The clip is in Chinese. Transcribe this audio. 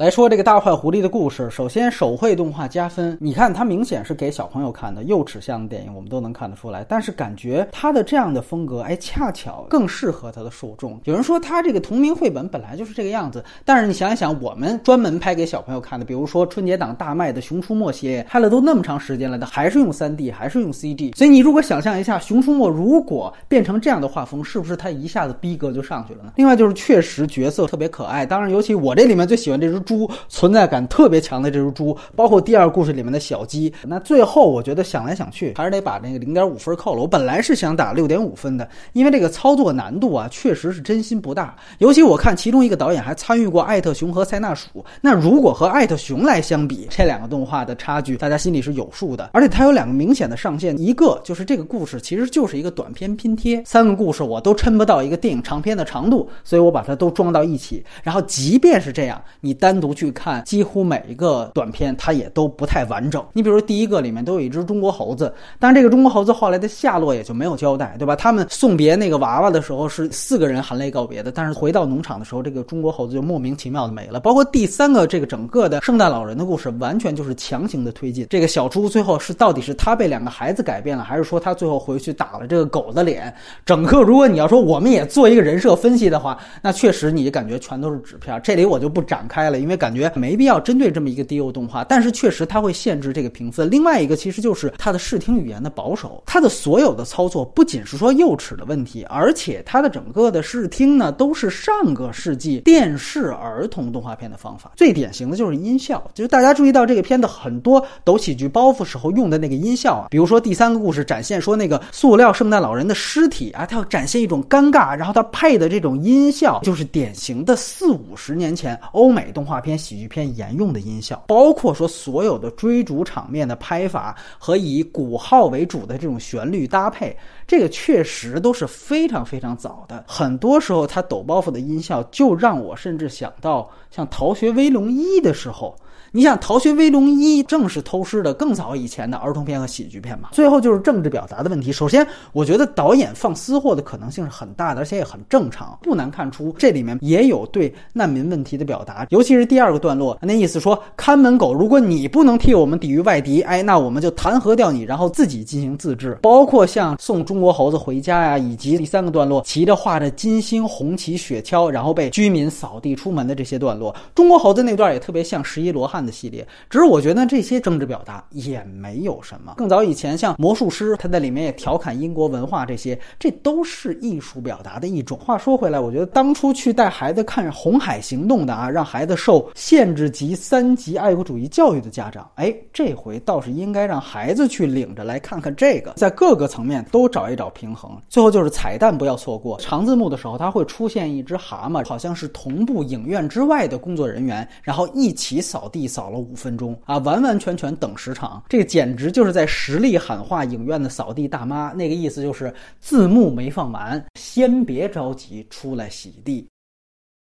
来说这个大坏狐狸的故事，首先手绘动画加分，你看它明显是给小朋友看的幼齿向的电影，我们都能看得出来。但是感觉它的这样的风格，哎，恰巧更适合它的受众。有人说它这个同名绘本本来就是这个样子，但是你想一想，我们专门拍给小朋友看的，比如说春节档大卖的《熊出没》系列，拍了都那么长时间了，它还是用 3D，还是用 CG。所以你如果想象一下，《熊出没》如果变成这样的画风，是不是它一下子逼格就上去了呢？另外就是确实角色特别可爱，当然尤其我这里面最喜欢这只猪，存在感特别强的这只猪，包括第二故事里面的小鸡。那最后我觉得想来想去，还是得把那个零点五分扣了。我本来是想打六点五分的，因为这个操作难度啊，确实是真心不大。尤其我看其中一个导演还参与过《艾特熊和塞纳鼠》，那如果和《艾特熊》来相比，这两个动画的差距，大家心里是有数的。而且它有两个明显的上限，一个就是这个故事其实就是一个短片拼贴，三个故事我都抻不到一个电影长片的长度，所以我把它都装到一起。然后即便是这样，你单独去看，几乎每一个短片它也都不太完整。你比如第一个里面都有一只中国猴子，但是这个中国猴子后来的下落也就没有交代，对吧？他们送别那个娃娃的时候是四个人含泪告别的，但是回到农场的时候，这个中国猴子就莫名其妙的没了。包括第三个这个整个的圣诞老人的故事，完全就是强行的推进。这个小猪最后是到底是他被两个孩子改变了，还是说他最后回去打了这个狗的脸？整个如果你要说我们也做一个人设分析的话，那确实你感觉全都是纸片。这里我就不展开了，因为为感觉没必要针对这么一个低幼动画。但是确实它会限制这个评分。另外一个其实就是它的视听语言的保守，它的所有的操作不仅是说幼齿的问题，而且它的整个的视听呢都是上个世纪电视儿童动画片的方法。最典型的就是音效，就是大家注意到这个片的很多抖喜剧包袱时候用的那个音效啊，比如说第三个故事展现说那个塑料圣诞老人的尸体啊，它要展现一种尴尬，然后它配的这种音效就是典型的四五十年前欧美动画动画片喜剧片沿用的音效，包括说所有的追逐场面的拍法和以鼓号为主的这种旋律搭配，这个确实都是非常非常早的。很多时候它抖包袱的音效就让我甚至想到像《逃学威龙一》的时候。你想《逃学威龙一》正是偷师的更早以前的儿童片和喜剧片嘛？最后就是政治表达的问题。首先，我觉得导演放私货的可能性是很大的，而且也很正常。不难看出，这里面也有对难民问题的表达。尤其是第二个段落，那意思说，看门狗，如果你不能替我们抵御外敌，哎，那我们就弹劾掉你，然后自己进行自治。包括像送中国猴子回家呀，以及第三个段落骑着画着金星红旗雪橇，然后被居民扫地出门的这些段落，中国猴子那段也特别像十一罗汉。的系列，只是我觉得这些政治表达也没有什么。更早以前，像魔术师，他在里面也调侃英国文化，这些这都是艺术表达的一种。话说回来，我觉得当初去带孩子看《红海行动》的啊，让孩子受限制级三级爱国主义教育的家长，哎，这回倒是应该让孩子去领着来看看这个，在各个层面都找一找平衡。最后就是彩蛋不要错过，长字幕的时候，它会出现一只蛤蟆，好像是同步影院之外的工作人员，然后一起扫地。扫了五分钟啊，完完全全等时长，这个简直就是在实力喊话影院的扫地大妈。那个意思就是字幕没放完，先别着急出来洗地。